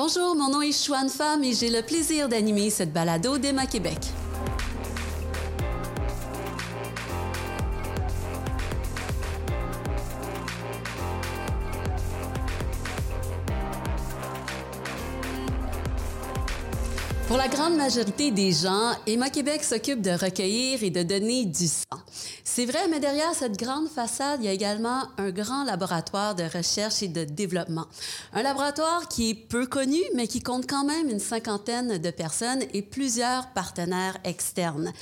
Bonjour, mon nom est Chouane Femme et j'ai le plaisir d'animer cette balado d'Emma Québec. Grande majorité des gens, Emma Québec s'occupe de recueillir et de donner du sang. C'est vrai, mais derrière cette grande façade, il y a également un grand laboratoire de recherche et de développement. Un laboratoire qui est peu connu, mais qui compte quand même une cinquantaine de personnes et plusieurs partenaires externes.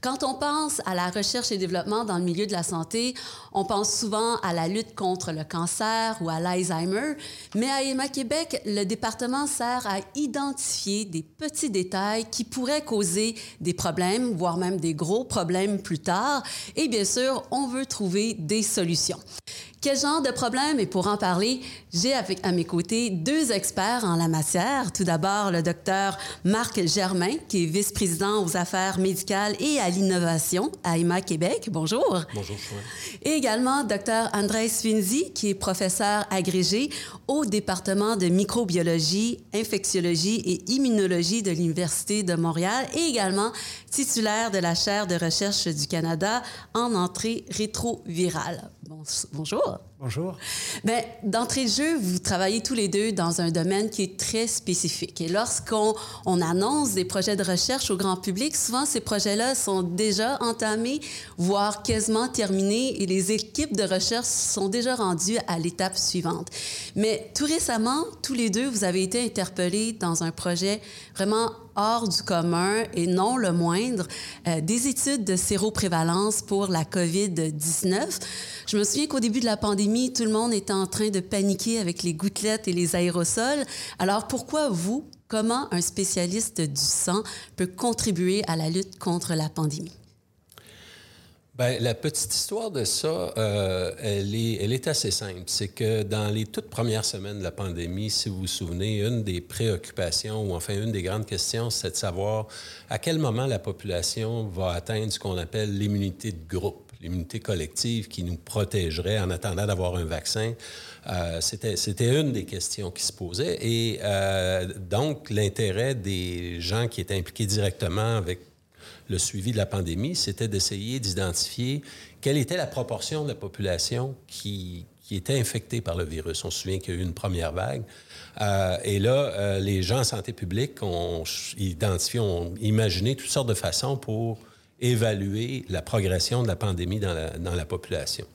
Quand on pense à la recherche et développement dans le milieu de la santé, on pense souvent à la lutte contre le cancer ou à l'Alzheimer, mais à EMA Québec, le département sert à identifier des petits détails qui pourraient causer des problèmes, voire même des gros problèmes plus tard. Et bien sûr, on veut trouver des solutions. Quel genre de problème? Et pour en parler, j'ai avec à mes côtés deux experts en la matière. Tout d'abord, le docteur Marc Germain, qui est vice-président aux affaires médicales et à l'innovation à IMA Québec. Bonjour. Bonjour. Et également, docteur André Sfinzi, qui est professeur agrégé au département de microbiologie, infectiologie et immunologie de l'Université de Montréal et également titulaire de la chaire de recherche du Canada en entrée rétrovirale. Bonjour. Bonjour. Bien, d'entrée de jeu, vous travaillez tous les deux dans un domaine qui est très spécifique. Et lorsqu'on on annonce des projets de recherche au grand public, souvent ces projets-là sont déjà entamés, voire quasiment terminés, et les équipes de recherche sont déjà rendues à l'étape suivante. Mais tout récemment, tous les deux, vous avez été interpellés dans un projet vraiment hors du commun et non le moindre, euh, des études de séroprévalence pour la COVID-19. Je me souviens qu'au début de la pandémie, tout le monde était en train de paniquer avec les gouttelettes et les aérosols. Alors pourquoi vous, comment un spécialiste du sang peut contribuer à la lutte contre la pandémie? Bien, la petite histoire de ça, euh, elle, est, assez simple. C'est que dans les toutes premières semaines de la pandémie, si vous vous souvenez, une des préoccupations, ou enfin une des grandes questions, c'est de savoir à quel moment la population va atteindre ce qu'on appelle l'immunité de groupe, l'immunité collective qui nous protégerait en attendant d'avoir un vaccin. Euh, c'était, une des questions qui se posaient. Et euh, donc, l'intérêt des gens qui étaient impliqués directement avec le suivi de la pandémie, c'était d'essayer d'identifier quelle était la proportion de la population qui, était infectée par le virus. On se souvient qu'il y a eu une première vague. Euh, et là, euh, les gens en santé publique ont identifié, ont imaginé toutes sortes de façons pour évaluer la progression de la pandémie dans la population.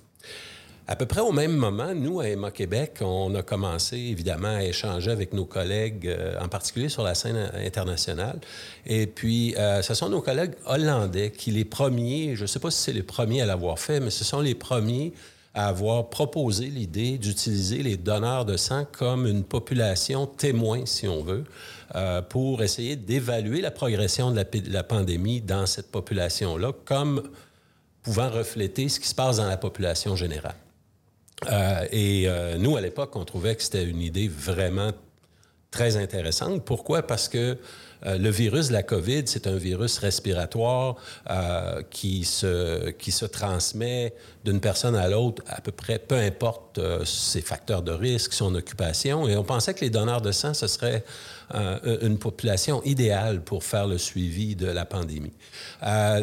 À peu près au même moment, nous, à Emma Québec, on a commencé évidemment à échanger avec nos collègues, euh, en particulier sur la scène internationale. Et puis, euh, ce sont nos collègues hollandais qui, les premiers, je ne sais pas si c'est les premiers à l'avoir fait, mais ce sont les premiers à avoir proposé l'idée d'utiliser les donneurs de sang comme une population témoin, si on veut, euh, pour essayer d'évaluer la progression de la, de la pandémie dans cette population-là comme pouvant refléter ce qui se passe dans la population générale. Euh, et euh, nous, à l'époque, on trouvait que c'était une idée vraiment très intéressante. Pourquoi? Parce que euh, le virus de la COVID, c'est un virus respiratoire euh, qui, se, qui se transmet d'une personne à l'autre à peu près, peu importe euh, ses facteurs de risque, son occupation. Et on pensait que les donneurs de sang, ce serait une population idéale pour faire le suivi de la pandémie.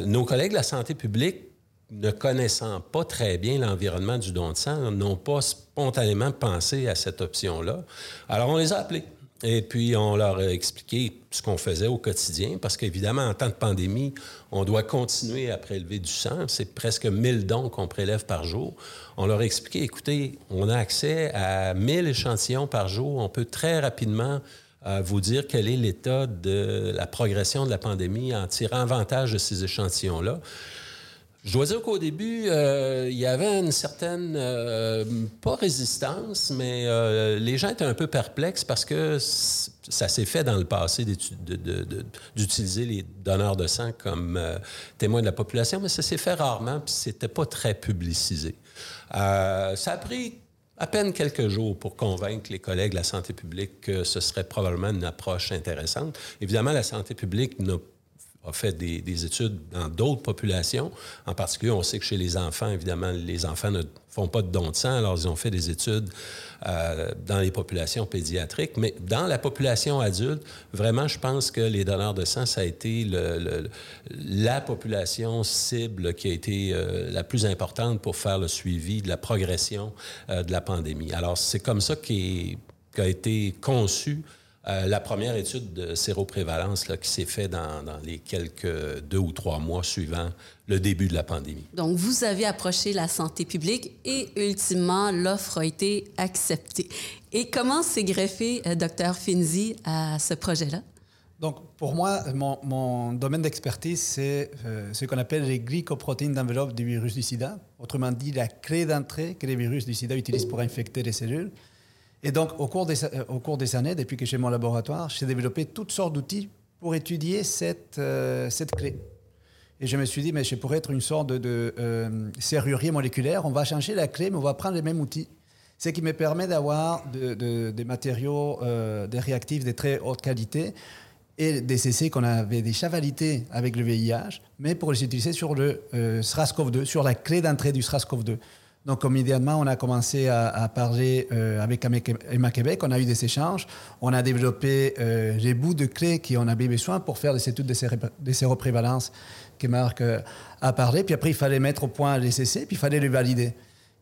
nos collègues de la santé publique ne connaissant pas très bien l'environnement du don de sang, n'ont pas spontanément pensé à cette option-là. Alors, on les a appelés. Et puis, on leur a expliqué ce qu'on faisait au quotidien, parce qu'évidemment, en temps de pandémie, on doit continuer à prélever du sang. C'est presque 1000 dons qu'on prélève par jour. On leur a expliqué, écoutez, on a accès à 1000 échantillons par jour. On peut très rapidement euh, vous dire quel est l'état de la progression de la pandémie en tirant avantage de ces échantillons-là. Je dois dire qu'au début, euh, il y avait une certaine, euh, pas résistance, mais euh, les gens étaient un peu perplexes parce que ça s'est fait dans le passé d'utiliser les donneurs de sang comme témoins de la population, mais ça s'est fait rarement, puis c'était pas très publicisé. ça a pris à peine quelques jours pour convaincre les collègues de la santé publique que ce serait probablement une approche intéressante. Évidemment, la santé publique n'a a fait des, études dans d'autres populations. En particulier, on sait que chez les enfants, évidemment, les enfants ne font pas de dons de sang, alors ils ont fait des études euh, dans les populations pédiatriques. Mais dans la population adulte, vraiment, je pense que les donneurs de sang, ça a été la population cible qui a été euh, la plus importante pour faire le suivi de la progression euh, de la pandémie. Alors, c'est comme ça qu'a été conçu euh, la première étude de séroprévalence là, qui s'est faite dans, les quelques deux ou trois mois suivant le début de la pandémie. Donc, vous avez approché la santé publique et ultimement, l'offre a été acceptée. Et comment s'est greffé, euh, docteur Finzi, à ce projet-là? Donc, pour moi, mon, domaine d'expertise, c'est euh, ce qu'on appelle les glycoprotéines d'enveloppe du virus du sida. Autrement dit, la clé d'entrée que les virus du sida utilisent pour infecter les cellules. Et donc, au cours des, euh, au cours des années, depuis que j'ai mon laboratoire, j'ai développé toutes sortes d'outils pour étudier cette, euh, cette clé. Et je me suis dit, mais je pourrais être une sorte de, euh, serrurier moléculaire. On va changer la clé, mais on va prendre les mêmes outils. Ce qui me permet d'avoir des matériaux, des réactifs de très haute qualité et des essais qu'on avait déjà validés avec le VIH, mais pour les utiliser sur le SRAS-CoV-2, sur la clé d'entrée du SRAS-CoV-2. Donc, immédiatement, on a commencé à, parler euh, avec Emma Québec. On a eu des échanges. On a développé euh, les bouts de clés qu'on avait besoin pour faire des études de, séroprévalence que Marc euh, a parlé. Puis après, il fallait mettre au point les essais, puis il fallait les valider.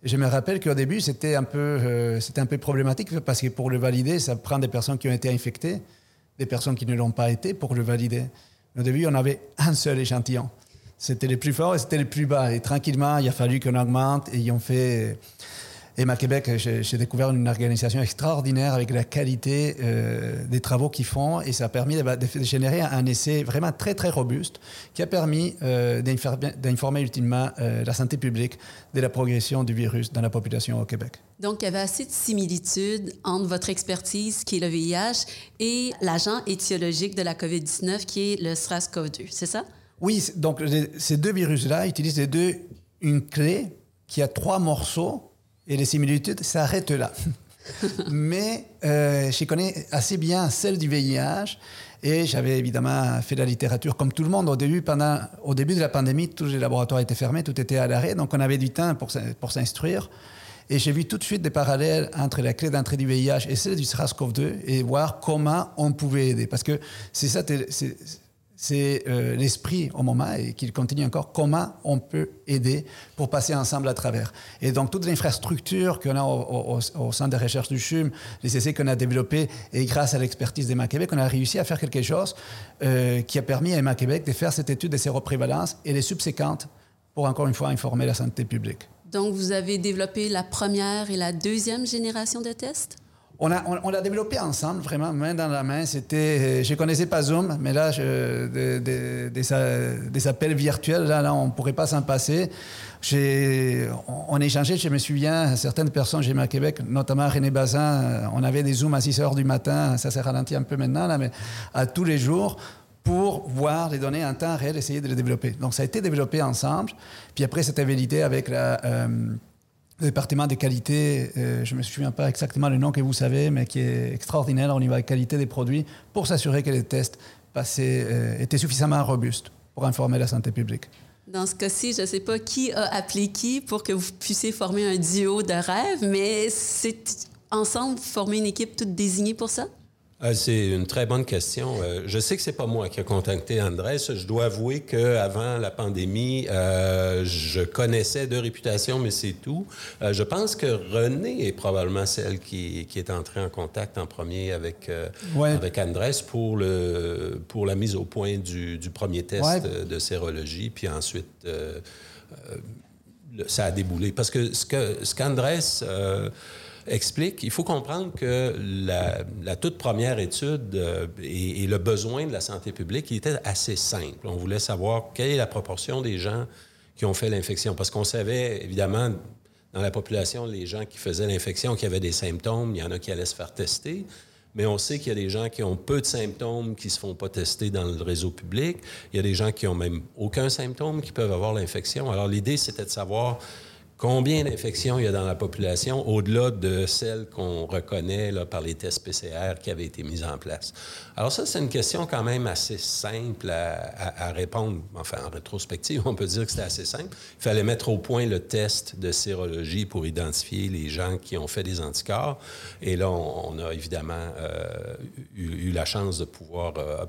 je me rappelle qu'au début, c'était un, peu, c'était un peu problématique parce que pour le valider, ça prend des personnes qui ont été infectées, des personnes qui ne l'ont pas été pour le valider. Au début, on avait un seul échantillon. C'était les plus forts et c'était les plus bas. Et tranquillement, il a fallu qu'on augmente et ils ont fait. Emma Québec, j'ai découvert une organisation extraordinaire avec la qualité euh, des travaux qu'ils font et ça a permis de, générer un essai vraiment très très robuste qui a permis euh, d'informer ultimement euh, la santé publique de la progression du virus dans la population au Québec. Donc, il y avait assez de similitudes entre votre expertise, qui est le VIH, et l'agent étiologique de la COVID-19, qui est le SRAS-CoV-2, c'est ça? Oui, donc ces deux virus-là utilisent les deux une clé qui a trois morceaux et les similitudes s'arrêtent là. Mais euh, je connais assez bien celle du VIH et j'avais évidemment fait la littérature comme tout le monde. Au début, pendant, au début de la pandémie, tous les laboratoires étaient fermés, tout était à l'arrêt, donc on avait du temps pour, pour s'instruire. Et j'ai vu tout de suite des parallèles entre la clé d'entrée du VIH et celle du SARS-CoV-2 et voir comment on pouvait aider. Parce que c'est ça, euh, l'esprit au moment et qu'il continue encore, comment on peut aider pour passer ensemble à travers? Et donc toute l'infrastructure qu'on a au, au, centre de recherche du CHUM, les essais qu'on a développés, et grâce à l'expertise d'Emma Québec, on a réussi à faire quelque chose euh, qui a permis à Emma Québec de faire cette étude de séroprévalence et les subséquentes pour encore une fois informer la santé publique. Donc vous avez développé la première et la deuxième génération de tests? On a, on, l'a développé ensemble, vraiment, main dans la main. C'était, je connaissais pas Zoom, mais là, je, des, appels virtuels, là, là on ne pourrait pas s'en passer. J'ai, on, échangeait, je me souviens, certaines personnes, j'ai à Québec, notamment René Bazin, on avait des Zooms à 6 heures du matin, ça s'est ralenti un peu maintenant, là, mais à tous les jours pour voir les données en temps réel, essayer de les développer. Donc, ça a été développé ensemble. Puis après, c'était validé avec la... Euh, le département de qualité, euh, je ne me souviens pas exactement le nom que vous savez, mais qui est extraordinaire au niveau de la qualité des produits pour s'assurer que les tests passaient, euh, étaient suffisamment robustes pour informer la santé publique. Dans ce cas-ci, je ne sais pas qui a appelé qui pour que vous puissiez former un duo de rêve, mais c'est ensemble former une équipe toute désignée pour ça? Euh, c'est une très bonne question. Euh, je sais que c'est pas moi qui ai contacté Andrés. Je dois avouer qu'avant la pandémie, euh, je connaissais de réputation, mais c'est tout. je pense que René est probablement celle qui, est entrée en contact en premier avec, avec Andrés pour, le, pour la mise au point du, premier test de, sérologie. Puis ensuite, ça a déboulé. Parce que ce qu'Andrés... Ce explique, il faut comprendre que la, toute première étude euh, et, le besoin de la santé publique était assez simple. On voulait savoir quelle est la proportion des gens qui ont fait l'infection. Parce qu'on savait, évidemment, dans la population, les gens qui faisaient l'infection, qui avaient des symptômes, il y en a qui allaient se faire tester. Mais on sait qu'il y a des gens qui ont peu de symptômes qui ne se font pas tester dans le réseau public. Il y a des gens qui ont même aucun symptôme qui peuvent avoir l'infection. Alors l'idée, c'était de savoir combien d'infections il y a dans la population au-delà de celles qu'on reconnaît par les tests PCR qui avaient été mis en place? Alors ça, c'est une question quand même assez simple à, répondre. Enfin, en rétrospective, on peut dire que c'était assez simple. Il fallait mettre au point le test de sérologie pour identifier les gens qui ont fait des anticorps. Et là, on, a évidemment euh, eu, la chance de pouvoir euh,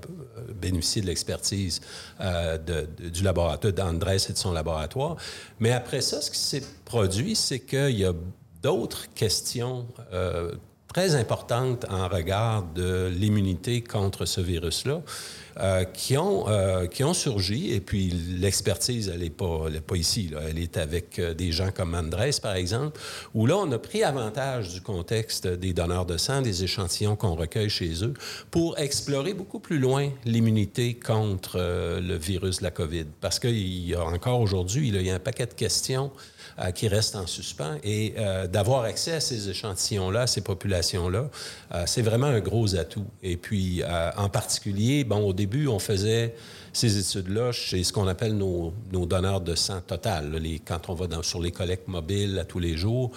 bénéficier de l'expertise euh, du laboratoire d'Andrés et de son laboratoire. Mais après ça, ce qui s'est produit, c'est qu'il y a d'autres questions euh, très importantes en regard de l'immunité contre ce virus-là. Euh, qui, ont, euh, qui ont surgi. Et puis, l'expertise, elle n'est pas, pas ici. Là. Elle est avec des gens comme Andrés, par exemple, où là, on a pris avantage du contexte des donneurs de sang, des échantillons qu'on recueille chez eux, pour explorer beaucoup plus loin l'immunité contre le virus de la COVID. Parce qu'il y a encore aujourd'hui, il y a un paquet de questions euh, qui restent en suspens. Et euh, d'avoir accès à ces échantillons-là, ces populations-là, euh, c'est vraiment un gros atout. Et puis, en particulier, bon, au début, on faisait ces études-là chez ce qu'on appelle nos, donneurs de sang total, quand on va sur les collectes mobiles à tous les jours,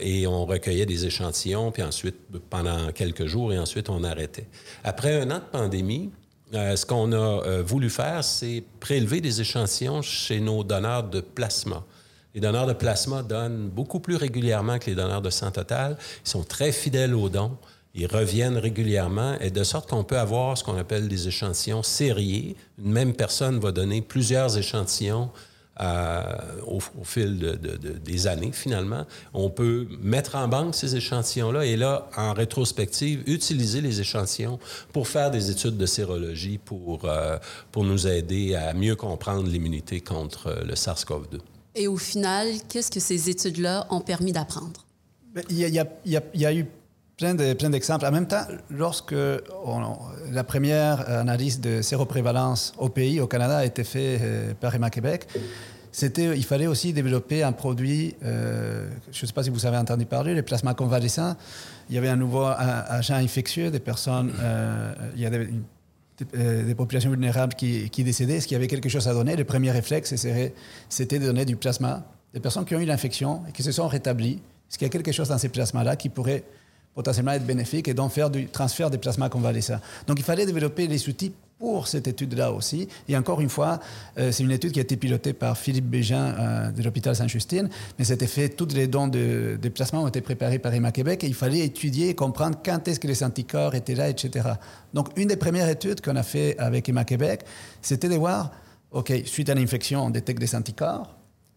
et on recueillait des échantillons, puis ensuite, pendant quelques jours, et ensuite, on arrêtait. Après un an de pandémie, ce qu'on a voulu faire, c'est prélever des échantillons chez nos donneurs de plasma. Les donneurs de plasma donnent beaucoup plus régulièrement que les donneurs de sang total. Ils sont très fidèles aux dons. Ils reviennent régulièrement et de sorte qu'on peut avoir ce qu'on appelle des échantillons sériés. Une même personne va donner plusieurs échantillons euh, au, fil des années, finalement. On peut mettre en banque ces échantillons-là et là, en rétrospective, utiliser les échantillons pour faire des études de sérologie pour, euh, pour nous aider à mieux comprendre l'immunité contre le SARS-CoV-2. Et au final, qu'est-ce que ces études-là ont permis d'apprendre? Il y, a, il, y a, eu plein d'exemples. De, en même temps, lorsque la première analyse de séroprévalence au pays, au Canada, a été faite euh, par Emma Québec, c'était, il fallait aussi développer un produit, euh, je ne sais pas si vous avez entendu parler, les plasmas convalescents. Il y avait un nouveau agent infectieux, des personnes, euh, il y avait des populations vulnérables qui, qui décédaient, est-ce qu'il y avait quelque chose à donner? Le premier réflexe, c'était de donner du plasma. Des personnes qui ont eu l'infection et qui se sont rétablies, est-ce qu'il y a quelque chose dans ces plasmas-là qui pourrait potentiellement être bénéfique et donc faire du transfert des plasmas convalescents Donc il fallait développer les outils pour cette étude-là aussi. Et encore une fois, euh, c'est une étude qui a été pilotée par Philippe Bégin euh, de l'hôpital Sainte-Justine, mais c'était fait, tous les dons de, de plasma ont été préparés par Emma Québec et il fallait étudier et comprendre quand est-ce que les anticorps étaient là, etc. Donc une des premières études qu'on a fait avec Emma Québec, c'était de voir, OK, suite à l'infection, on détecte des anticorps.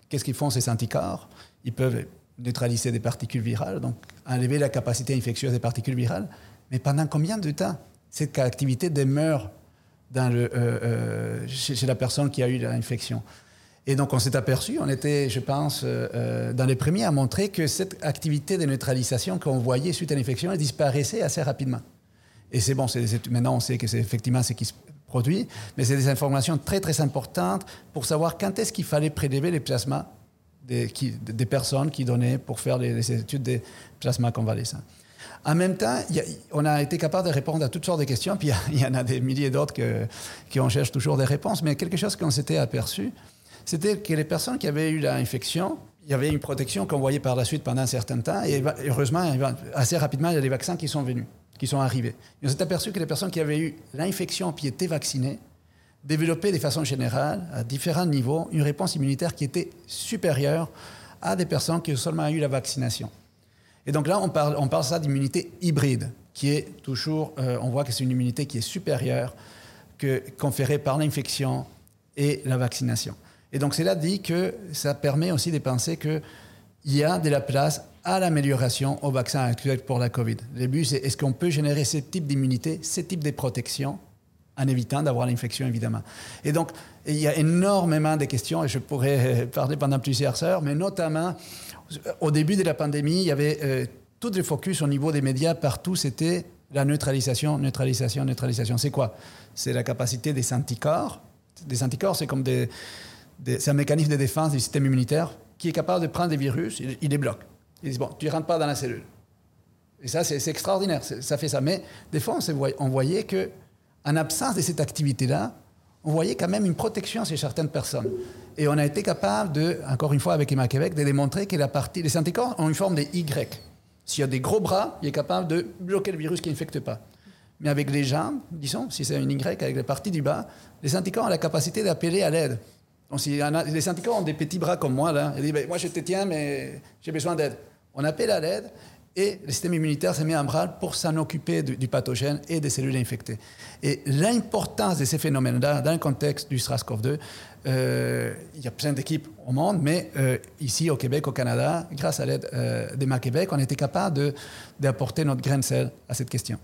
Qu'est-ce qu'ils font ces anticorps? Ils peuvent neutraliser des particules virales, donc enlever la capacité infectieuse des particules virales. Mais pendant combien de temps cette activité demeure euh, euh, chez, la personne qui a eu l'infection? Et donc on s'est aperçu, on était, je pense, euh, dans les premiers à montrer que cette activité de neutralisation qu'on voyait suite à l'infection, disparaissait assez rapidement. Et c'est bon, maintenant on sait que c'est effectivement ce qui se produit, mais c'est des informations très très importantes pour savoir quand est-ce qu'il fallait prélever les plasmas des, personnes qui donnaient pour faire les, études des plasmas convalescents. En même temps, on a été capable de répondre à toutes sortes de questions, puis il y, en a des milliers d'autres qui on cherche toujours des réponses, mais quelque chose qu'on s'était aperçu, c'était que les personnes qui avaient eu l'infection, il y avait une protection qu'on voyait par la suite pendant un certain temps, et heureusement, assez rapidement, il y a des vaccins qui sont venus, qui sont arrivés. on s'est aperçu que les personnes qui avaient eu l'infection puis étaient vaccinées, développaient de façon générale, à différents niveaux, une réponse immunitaire qui était supérieure à des personnes qui ont seulement eu la vaccination. Et donc là, on parle, on parle ça d'immunité hybride, qui est toujours, euh, on voit que c'est une immunité qui est supérieure que conférée par l'infection et la vaccination. Et donc cela dit que ça permet aussi de penser qu'il y a de la place à l'amélioration au vaccin actuel pour la COVID. Le but, c'est est-ce qu'on peut générer ce type d'immunité, ce type de protection, en évitant d'avoir l'infection, évidemment. Et donc, il y a énormément de questions, et je pourrais parler pendant plusieurs heures, mais notamment au début de la pandémie, il y avait euh, tout le focus au niveau des médias partout, c'était la neutralisation, neutralisation, neutralisation. C'est quoi? C'est la capacité des anticorps. Des anticorps, c'est comme des, c'est un mécanisme de défense du système immunitaire qui est capable de prendre des virus, il, les bloque. Il dit bon, tu ne rentres pas dans la cellule. Et ça, c'est extraordinaire, ça fait ça. Mais des fois, on voyait que, en absence de cette activité-là, on voyait quand même une protection chez certaines personnes. Et on a été capable de, encore une fois avec Emma Québec, de démontrer que la partie, les anticorps ont une forme de Y. S'il y a des gros bras, il est capable de bloquer le virus qui n'infecte pas. Mais avec les jambes, disons, si c'est un Y avec la partie du bas, les anticorps ont la capacité d'appeler à l'aide. Donc, si les anticorps ont des petits bras comme moi, là, ils disent ben, Moi, je te tiens, mais j'ai besoin d'aide. On appelle à l'aide et le système immunitaire se met en branle pour s'en occuper du, pathogène et des cellules infectées. Et l'importance de ces phénomènes-là dans le contexte du SRAS-CoV-2, euh, il y a plein d'équipes au monde, mais euh, ici au Québec, au Canada, grâce à l'aide euh, d'Emma Québec, on été capable d'apporter notre grain de sel à cette question.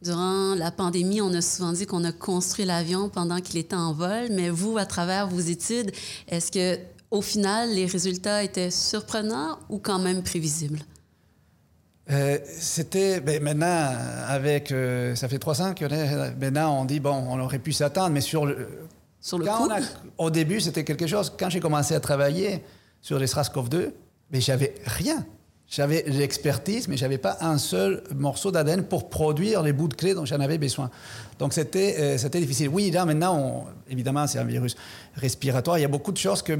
Durant la pandémie, on a souvent dit qu'on a construit l'avion pendant qu'il était en vol, mais vous, à travers vos études, est-ce que au final, les résultats étaient surprenants ou quand même prévisibles? Euh, c'était ben, maintenant avec euh, ça fait trois ans est maintenant on dit bon on aurait pu s'attendre mais sur le sur le coup? au début c'était quelque chose quand j'ai commencé à travailler sur les SRAS-CoV-2 mais j'avais rien j'avais l'expertise, mais je n'avais pas un seul morceau d'ADN pour produire les bouts de clés dont j'en avais besoin. Donc c'était euh, c'était difficile. Oui, là maintenant, évidemment, c'est un virus respiratoire. Il y a beaucoup de choses que,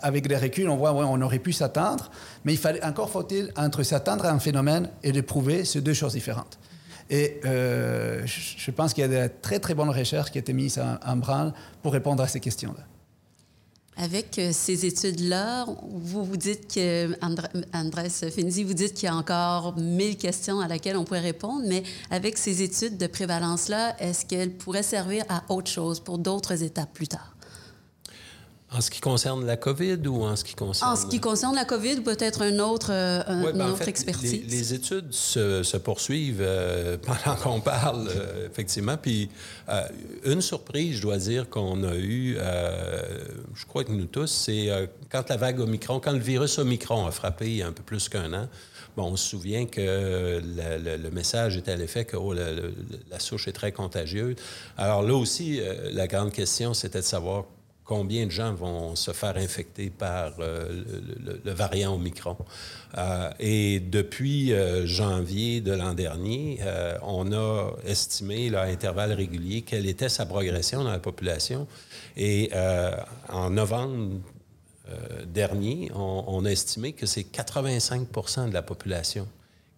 avec les reculs, on voit, ouais, on aurait pu s'attendre, mais il fallait encore faut-il entre s'attendre à un phénomène et le prouver, c'est deux choses différentes. Et euh, je pense qu'il y a de très très bonnes recherches qui ont été mises en branle pour répondre à ces questions-là. Avec euh, ces études-là, vous vous dites que, vous dites qu'il y a encore mille questions à laquelle on pourrait répondre, mais avec ces études de prévalence-là, est-ce qu'elles pourraient servir à autre chose pour d'autres étapes plus tard? En ce qui concerne la COVID ou en ce qui concerne... En ce qui concerne la COVID, peut-être un autre, euh, une ben, autre expertise. Les, études se, poursuivent euh, pendant qu'on parle, euh, effectivement. Puis une surprise, je dois dire, qu'on a eue, je crois que nous tous, c'est quand la vague Omicron, quand le virus Omicron a frappé il y a un peu plus qu'un an, Bon, on se souvient que le, message était à l'effet que oh, la souche est très contagieuse. Alors là aussi, la grande question, c'était de savoir combien de gens vont se faire infecter par euh, le, variant Omicron. Euh, et depuis euh, janvier de l'an dernier, on a estimé à intervalles réguliers quelle était sa progression dans la population. Et en novembre dernier, on, on, a estimé que c'est 85 de la population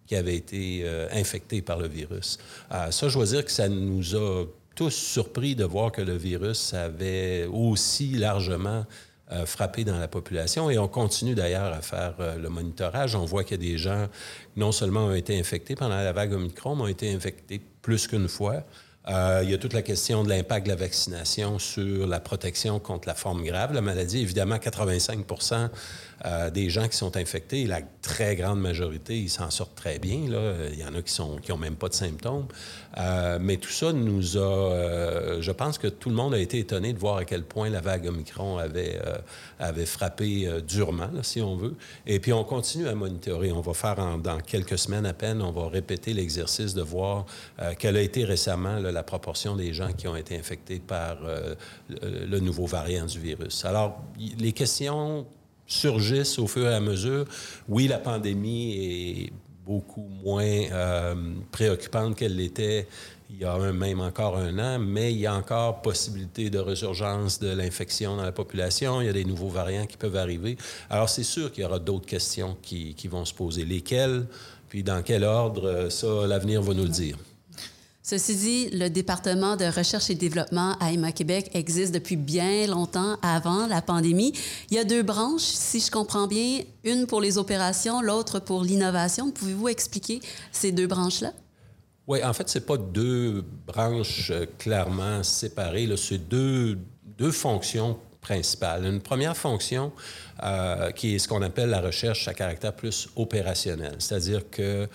qui avait été infectée par le virus. ça, je dois dire que ça nous a tous surpris de voir que le virus avait aussi largement euh, frappé dans la population. Et on continue d'ailleurs à faire euh, le monitorage. On voit qu'il y a des gens non seulement ont été infectés pendant la vague Omicron, mais ont été infectés plus qu'une fois. Euh, il y a toute la question de l'impact de la vaccination sur la protection contre la forme grave de la maladie. Évidemment, 85 euh, des gens qui sont infectés, la très grande majorité, ils s'en sortent très bien. Il y en a qui n'ont qui même pas de symptômes. Euh, mais tout ça nous a... Euh, je pense que tout le monde a été étonné de voir à quel point la vague Omicron avait, avait frappé durement, si on veut. Et puis, on continue à monitorer. On va faire dans quelques semaines à peine, on va répéter l'exercice de voir quelle a été récemment la proportion des gens qui ont été infectés par le, le nouveau variant du virus. Alors, les questions surgissent au fur et à mesure. Oui, la pandémie est beaucoup moins euh, préoccupante qu'elle l'était il y a même encore un an, mais il y a encore possibilité de résurgence de l'infection dans la population. Il y a des nouveaux variants qui peuvent arriver. Alors, c'est sûr qu'il y aura d'autres questions qui, vont se poser. Lesquelles, puis dans quel ordre, ça, l'avenir va nous le dire. Ceci dit, le département de recherche et développement à Emma Québec existe depuis bien longtemps avant la pandémie. Il y a deux branches, si je comprends bien, une pour les opérations, l'autre pour l'innovation. Pouvez-vous expliquer ces deux branches-là? Oui, en fait, ce pas deux branches euh, clairement séparées. C'est deux, deux fonctions principales. Une première fonction euh, qui est ce qu'on appelle la recherche à caractère plus opérationnel, c'est-à-dire que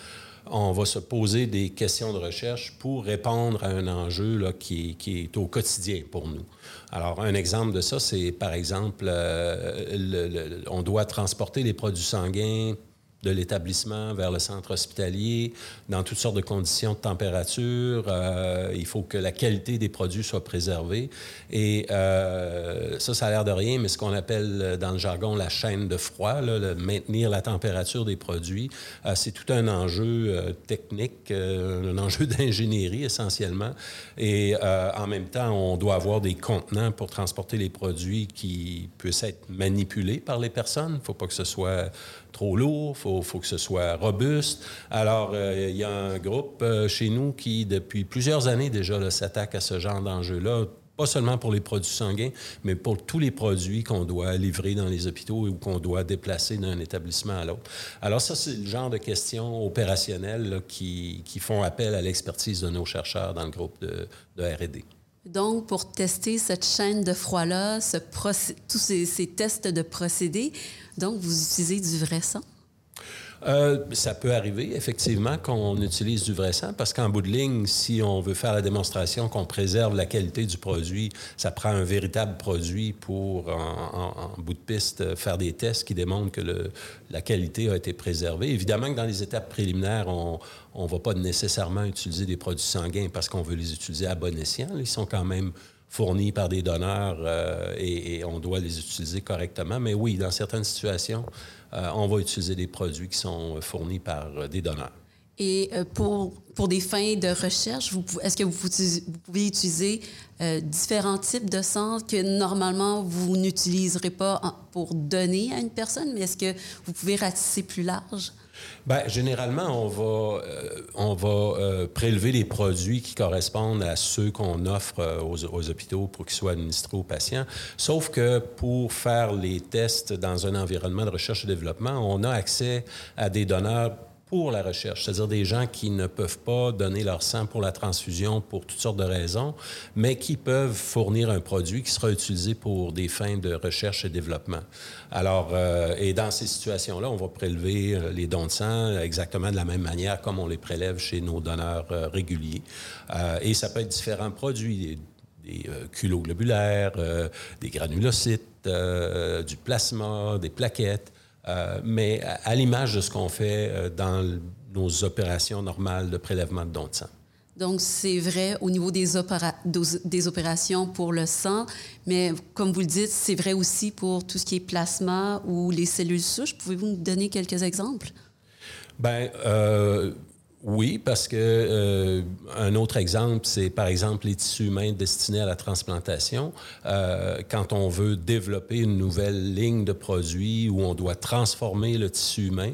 on va se poser des questions de recherche pour répondre à un enjeu qui, est au quotidien pour nous. Alors, un exemple de ça, c'est par exemple, euh, on doit transporter les produits sanguins de l'établissement vers le centre hospitalier, dans toutes sortes de conditions de température. Euh, il faut que la qualité des produits soit préservée. Et euh, ça, ça a l'air de rien, mais ce qu'on appelle euh, dans le jargon la chaîne de froid, le maintenir la température des produits, c'est tout un enjeu technique, un enjeu d'ingénierie essentiellement. Et en même temps, on doit avoir des contenants pour transporter les produits qui puissent être manipulés par les personnes. Il ne faut pas que ce soit trop lourd, il faut, que ce soit robuste. Alors, euh, il y a un groupe euh, chez nous qui, depuis plusieurs années déjà, s'attaque à ce genre d'enjeu-là pas seulement pour les produits sanguins, mais pour tous les produits qu'on doit livrer dans les hôpitaux ou qu'on doit déplacer d'un établissement à l'autre. Alors ça, c'est le genre de questions opérationnelles qui, font appel à l'expertise de nos chercheurs dans le groupe de R&D. Donc, pour tester cette chaîne de froid-là, tous ces, tests de procédés, donc vous utilisez du vrai sang? Euh, ça peut arriver, effectivement, qu'on utilise du vrai sang, parce qu'en bout de ligne, si on veut faire la démonstration qu'on préserve la qualité du produit, ça prend un véritable produit pour, en, bout de piste, faire des tests qui démontrent que la qualité a été préservée. Évidemment que dans les étapes préliminaires, on ne va pas nécessairement utiliser des produits sanguins parce qu'on veut les utiliser à bon escient. Ils sont quand même fournis par des donneurs euh, et, on doit les utiliser correctement. Mais oui, dans certaines situations, euh, on va utiliser des produits qui sont fournis par euh, des donneurs. Et pour, pour des fins de recherche, est-ce que vous, pouvez utiliser différents types de sang que normalement vous n'utiliserez pas pour donner à une personne, mais est-ce que vous pouvez ratisser plus large? Bien, généralement, on va, euh, euh, prélever les produits qui correspondent à ceux qu'on offre euh, aux, hôpitaux pour qu'ils soient administrés aux patients. Sauf que pour faire les tests dans un environnement de recherche et développement, on a accès à des donneurs pour la recherche, c'est-à-dire des gens qui ne peuvent pas donner leur sang pour la transfusion pour toutes sortes de raisons, mais qui peuvent fournir un produit qui sera utilisé pour des fins de recherche et développement. Alors, euh, et dans ces situations-là, on va prélever euh, les dons de sang exactement de la même manière comme on les prélève chez nos donneurs euh, réguliers. et ça peut être différents produits, des, des culoglobulaires, des granulocytes, du plasma, des plaquettes. Euh, mais à, l'image de ce qu'on fait euh, dans nos opérations normales de prélèvement de dons de sang. Donc, c'est vrai au niveau des, des, opérations pour le sang, mais comme vous le dites, c'est vrai aussi pour tout ce qui est plasma ou les cellules souches. Pouvez-vous nous donner quelques exemples? Bien, euh, oui, parce que euh, un autre exemple, c'est par exemple les tissus humains destinés à la transplantation. Euh, quand on veut développer une nouvelle ligne de produits où on doit transformer le tissu humain,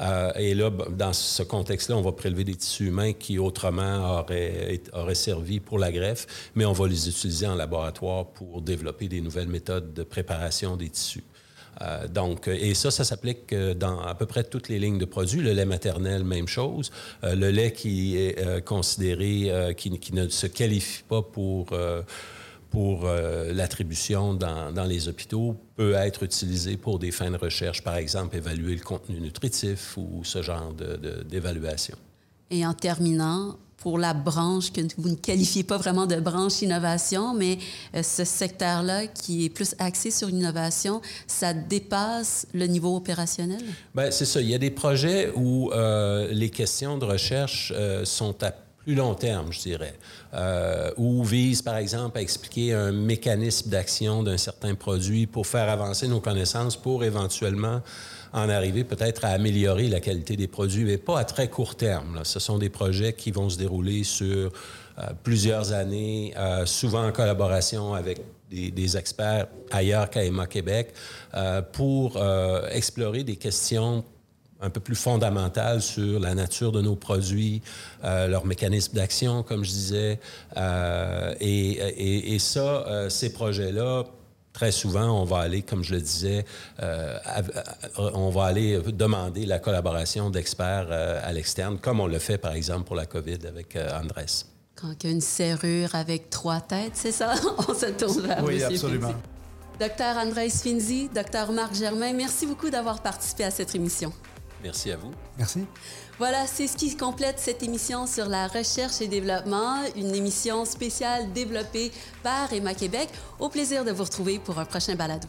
euh, et là, dans ce contexte-là, on va prélever des tissus humains qui autrement auraient, auraient servi pour la greffe, mais on va les utiliser en laboratoire pour développer des nouvelles méthodes de préparation des tissus. Euh, donc, et ça, ça s'applique euh, dans à peu près toutes les lignes de produits. Le lait maternel, même chose. Euh, le lait qui est considéré, qui, ne se qualifie pas pour pour l'attribution dans, dans, les hôpitaux peut être utilisé pour des fins de recherche, par exemple, évaluer le contenu nutritif ou ce genre d'évaluation. Et en terminant, pour la branche que vous ne qualifiez pas vraiment de branche innovation, mais euh, ce secteur-là qui est plus axé sur l'innovation, ça dépasse le niveau opérationnel? Bien, c'est ça. Il y a des projets où euh, les questions de recherche euh, sont à plus long terme, je dirais, ou visent, par exemple, à expliquer un mécanisme d'action d'un certain produit pour faire avancer nos connaissances pour éventuellement en arriver peut-être à améliorer la qualité des produits, mais pas à très court terme. Ce sont des projets qui vont se dérouler sur euh, plusieurs années, euh, souvent en collaboration avec des, experts ailleurs qu'à Emma Québec, euh, pour explorer des questions un peu plus fondamentales sur la nature de nos produits, leur mécanisme d'action, comme je disais. et, ça, ces projets-là Très souvent, on va aller, comme je le disais, euh, on va aller demander la collaboration d'experts euh, à l'externe, comme on le fait, par exemple, pour la COVID avec euh, Andrés. Quand il y a une serrure avec trois têtes, c'est ça? on se tourne vers Oui, absolument. Docteur Andrés Finzi, docteur Marc Germain, merci beaucoup d'avoir participé à cette émission. Merci à vous. Merci. Voilà, c'est ce qui complète cette émission sur la recherche et développement, une émission spéciale développée par Emma Québec. Au plaisir de vous retrouver pour un prochain balado.